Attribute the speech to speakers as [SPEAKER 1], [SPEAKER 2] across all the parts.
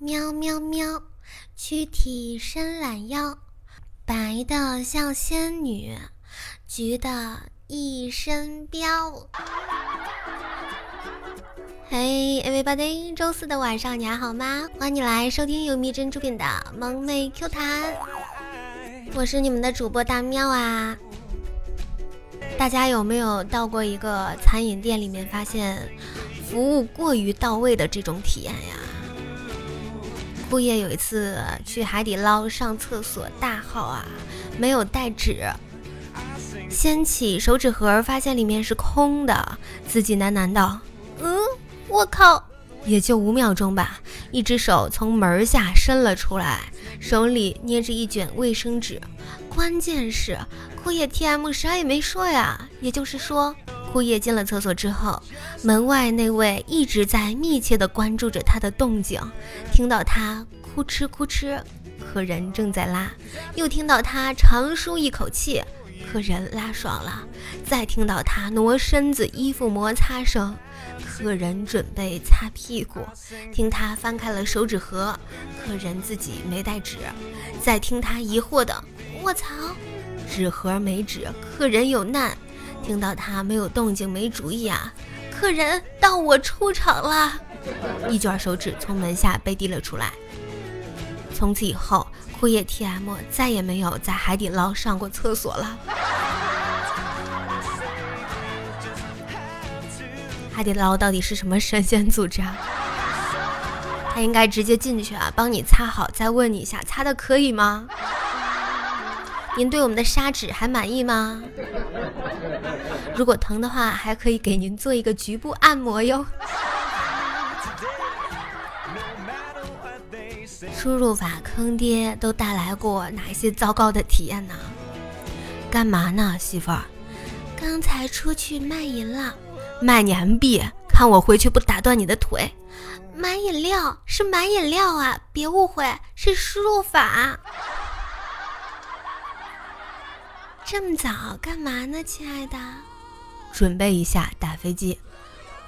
[SPEAKER 1] 喵喵喵，躯体伸懒腰，白的像仙女，橘的一身膘。嘿，everybody，周四的晚上你还好吗？欢迎你来收听由蜜珍出品的萌妹 Q 弹，我是你们的主播大喵啊。大家有没有到过一个餐饮店里面，发现服务过于到位的这种体验呀？枯叶有一次去海底捞上厕所大号啊，没有带纸，掀起手纸盒，发现里面是空的，自己喃喃道：“嗯，我靠！”也就五秒钟吧，一只手从门下伸了出来，手里捏着一卷卫生纸。关键是枯叶 T M 啥也没说呀，也就是说，枯叶进了厕所之后，门外那位一直在密切的关注着他的动静，听到他哭哧哭哧，客人正在拉，又听到他长舒一口气，客人拉爽了，再听到他挪身子，衣服摩擦声，客人准备擦屁股，听他翻开了手纸盒，客人自己没带纸，再听他疑惑的。我操！纸盒没纸，客人有难。听到他没有动静，没主意啊！客人到我出场了，一卷手纸从门下被递了出来。从此以后，枯叶 TM 再也没有在海底捞上过厕所了。海底捞到底是什么神仙组织啊？他应该直接进去啊，帮你擦好，再问你一下，擦的可以吗？您对我们的砂纸还满意吗？如果疼的话，还可以给您做一个局部按摩哟。输入法坑爹都带来过哪些糟糕的体验呢？干嘛呢，媳妇儿？刚才出去卖淫了，卖年币，看我回去不打断你的腿！买饮料是买饮料啊，别误会，是输入法。这么早干嘛呢，亲爱的？准备一下打飞机。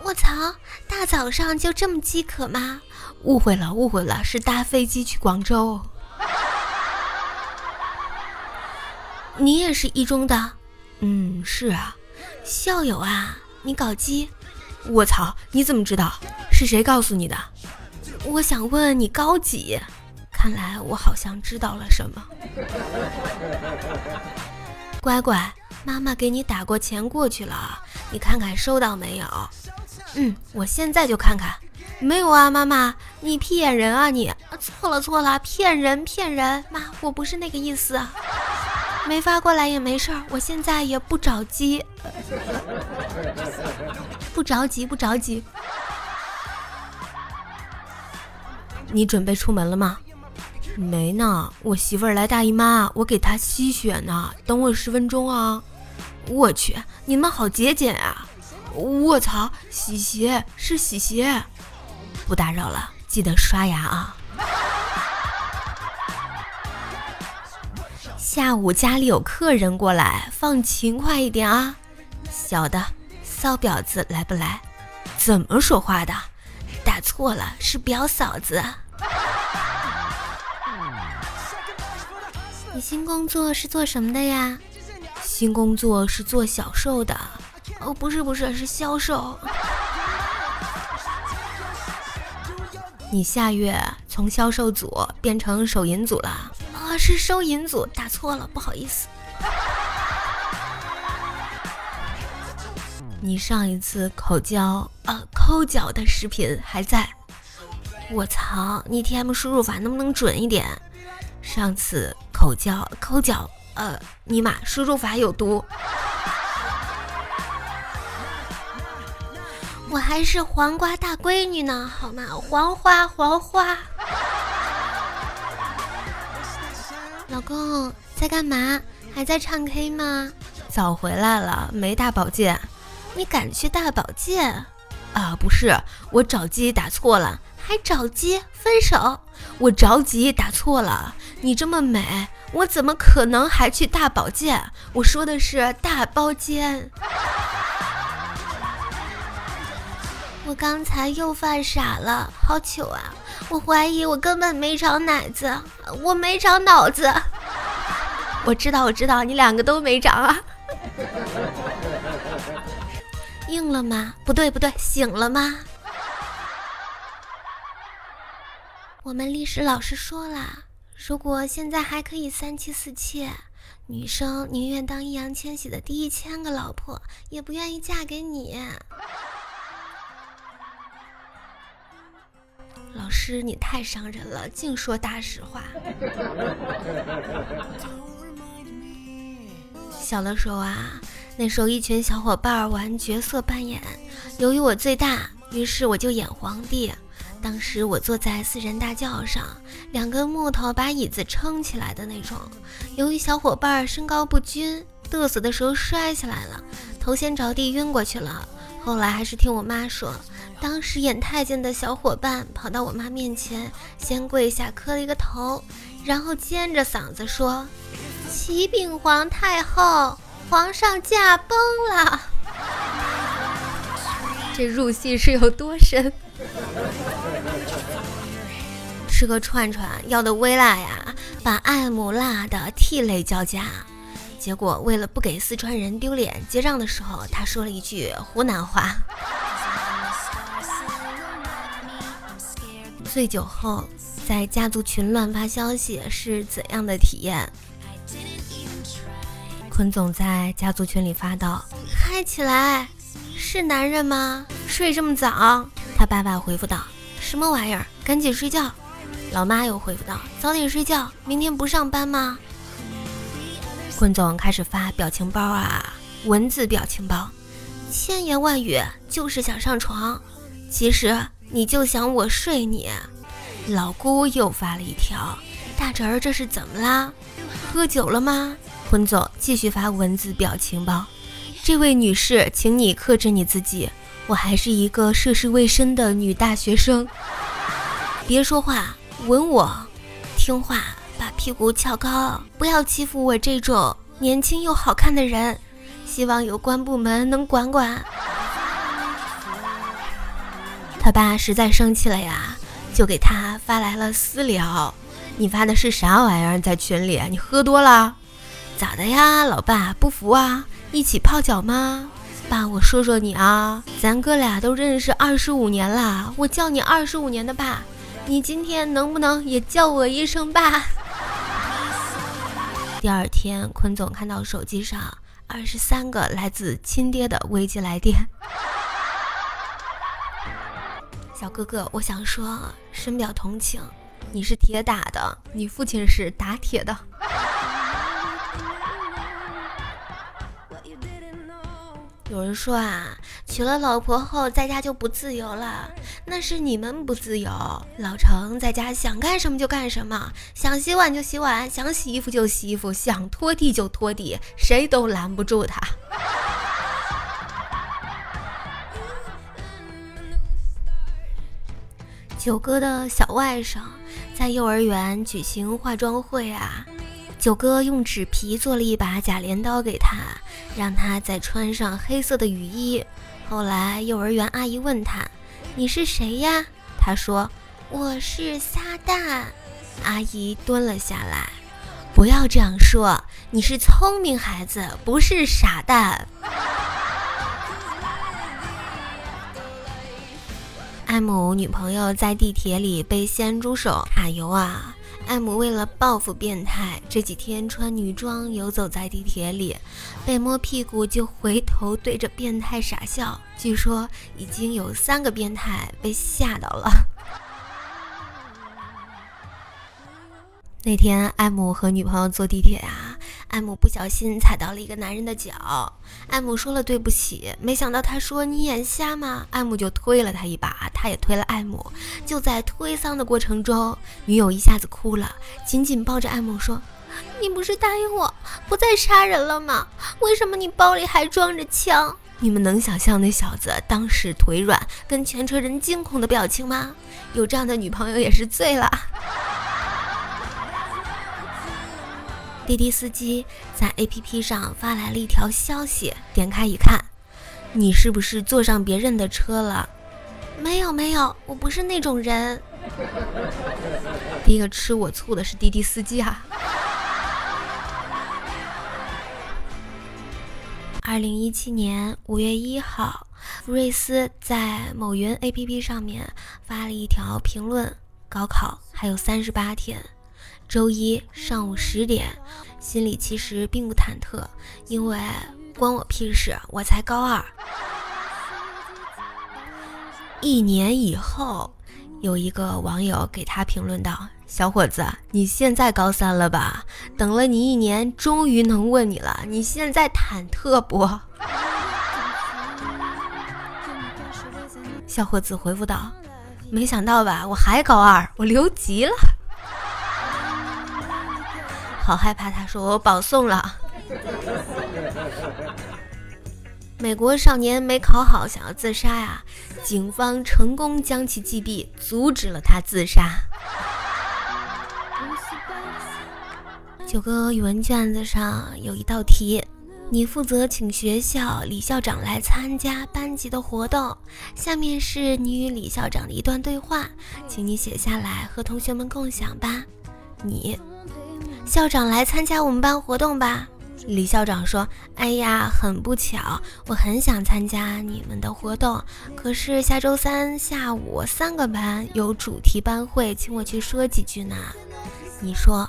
[SPEAKER 1] 我操，大早上就这么饥渴吗？误会了，误会了，是搭飞机去广州。你也是一中的？嗯，是啊。校友啊，你搞基？我操，你怎么知道？是谁告诉你的？我想问你高几？看来我好像知道了什么。乖乖，妈妈给你打过钱过去了，你看看收到没有？嗯，我现在就看看。没有啊，妈妈，你骗人啊你！错了错了，骗人骗人！妈，我不是那个意思，没发过来也没事儿，我现在也不着急，不着急不着急。你准备出门了吗？没呢，我媳妇儿来大姨妈，我给她吸血呢，等我十分钟啊！我去，你们好节俭啊！我操，洗鞋是洗鞋，不打扰了，记得刷牙啊！下午家里有客人过来，放勤快一点啊！小的骚婊子来不来？怎么说话的？打错了，是表嫂子。你新工作是做什么的呀？新工作是做小售的。哦，不是不是，是销售。你下月从销售组变成手银组了？啊，是收银组，打错了，不好意思。你上一次口交啊抠脚的视频还在？我操，你 T M 输入法能不能准一点？上次。口交抠脚，呃，尼玛，输入法有毒！我还是黄瓜大闺女呢，好吗？黄花黄花。老公在干嘛？还在唱 K 吗？早回来了，没大保健。你敢去大保健？啊，不是，我找鸡打错了，还找鸡分手？我着急打错了。你这么美，我怎么可能还去大保健？我说的是大包间。我刚才又犯傻了，好糗啊！我怀疑我根本没长奶子，我没长脑子。我知道，我知道，你两个都没长啊。硬了吗？不对，不对，醒了吗？我们历史老师说了，如果现在还可以三妻四妾，女生宁愿当易烊千玺的第一千个老婆，也不愿意嫁给你。老师，你太伤人了，净说大实话。小的时候啊，那时候一群小伙伴玩角色扮演，由于我最大，于是我就演皇帝。当时我坐在四人大轿上，两根木头把椅子撑起来的那种。由于小伙伴身高不均，嘚瑟的时候摔下来了，头先着地晕过去了。后来还是听我妈说。当时演太监的小伙伴跑到我妈面前，先跪下磕了一个头，然后尖着嗓子说：“启禀皇太后，皇上驾崩了。”这入戏是有多深？吃个串串要的微辣呀，把爱慕辣的涕泪交加。结果为了不给四川人丢脸，结账的时候他说了一句湖南话。醉酒后在家族群乱发消息是怎样的体验？坤总在家族群里发道：“嗨起来，是男人吗？睡这么早？”他爸爸回复道：“什么玩意儿？赶紧睡觉。”老妈又回复道：“早点睡觉，明天不上班吗？”坤总开始发表情包啊，文字表情包，千言万语就是想上床，其实。你就想我睡你，老姑又发了一条，大侄儿这是怎么啦？喝酒了吗？坤总继续发文字表情包，这位女士，请你克制你自己，我还是一个涉世未深的女大学生，别说话，吻我，听话，把屁股翘高，不要欺负我这种年轻又好看的人，希望有关部门能管管。他爸实在生气了呀，就给他发来了私聊。你发的是啥玩意儿？在群里，你喝多了？咋的呀，老爸不服啊？一起泡脚吗？爸，我说说你啊，咱哥俩都认识二十五年了，我叫你二十五年的爸，你今天能不能也叫我一声爸？第二天，坤总看到手机上二十三个来自亲爹的危机来电。小哥哥，我想说，深表同情。你是铁打的，你父亲是打铁的。有人说啊，娶了老婆后在家就不自由了，那是你们不自由。老程在家想干什么就干什么，想洗碗就洗碗，想洗衣服就洗衣服，想拖地就拖地，谁都拦不住他。九哥的小外甥在幼儿园举行化妆会啊，九哥用纸皮做了一把假镰刀给他，让他再穿上黑色的雨衣。后来幼儿园阿姨问他：“你是谁呀？”他说：“我是撒旦。”阿姨蹲了下来：“不要这样说，你是聪明孩子，不是傻蛋。”艾姆女朋友在地铁里被咸猪手卡油啊！艾姆为了报复变态，这几天穿女装游走在地铁里，被摸屁股就回头对着变态傻笑。据说已经有三个变态被吓到了。那天，艾姆和女朋友坐地铁啊，艾姆不小心踩到了一个男人的脚，艾姆说了对不起，没想到他说你眼瞎吗？艾姆就推了他一把，他也推了艾姆。就在推搡的过程中，女友一下子哭了，紧紧抱着艾姆说：“你不是答应我不再杀人了吗？为什么你包里还装着枪？”你们能想象那小子当时腿软跟全车人惊恐的表情吗？有这样的女朋友也是醉了。滴滴司机在 APP 上发来了一条消息，点开一看，你是不是坐上别人的车了？没有没有，我不是那种人。第一个吃我醋的是滴滴司机啊。二零一七年五月一号，福瑞斯在某云 APP 上面发了一条评论：高考还有三十八天，周一上午十点，心里其实并不忐忑，因为关我屁事，我才高二。一年以后，有一个网友给他评论道。小伙子，你现在高三了吧？等了你一年，终于能问你了。你现在忐忑不？小伙子回复道：“没想到吧，我还高二，我留级了，好害怕。”他说：“我保送了。”美国少年没考好，想要自杀呀，警方成功将其击毙，阻止了他自杀。九哥语文卷子上有一道题，你负责请学校李校长来参加班级的活动。下面是你与李校长的一段对话，请你写下来和同学们共享吧。你，校长来参加我们班活动吧？李校长说：“哎呀，很不巧，我很想参加你们的活动，可是下周三下午三个班有主题班会，请我去说几句呢。”你说。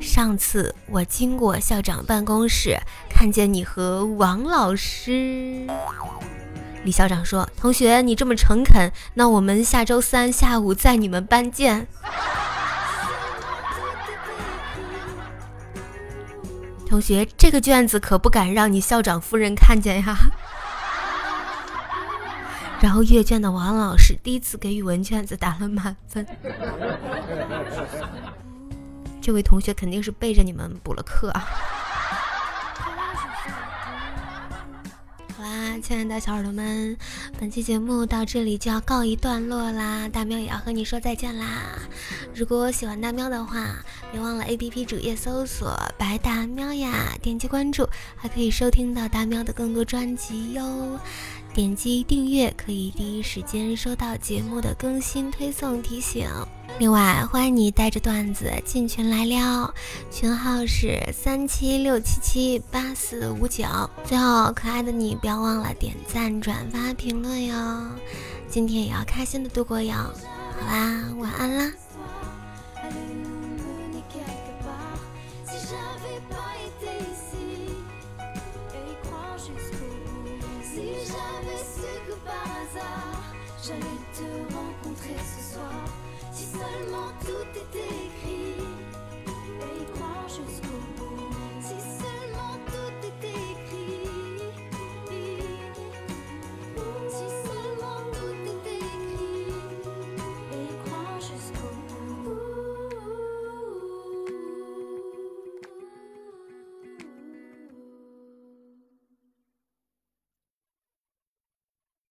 [SPEAKER 1] 上次我经过校长办公室，看见你和王老师。李校长说：“同学，你这么诚恳，那我们下周三下午在你们班见。”同学，这个卷子可不敢让你校长夫人看见呀。然后阅卷的王老师第一次给语文卷子打了满分。这位同学肯定是背着你们补了课啊！亲爱的小耳朵们，本期节目到这里就要告一段落啦，大喵也要和你说再见啦！如果喜欢大喵的话，别忘了 APP 主页搜索“白大喵”呀，点击关注，还可以收听到大喵的更多专辑哟。点击订阅可以第一时间收到节目的更新推送提醒。另外，欢迎你带着段子进群来撩，群号是三七六七七八四五九。最后，可爱的你不要忘了点赞、转发、评论哟。今天也要开心的度过哟。好啦，晚安啦。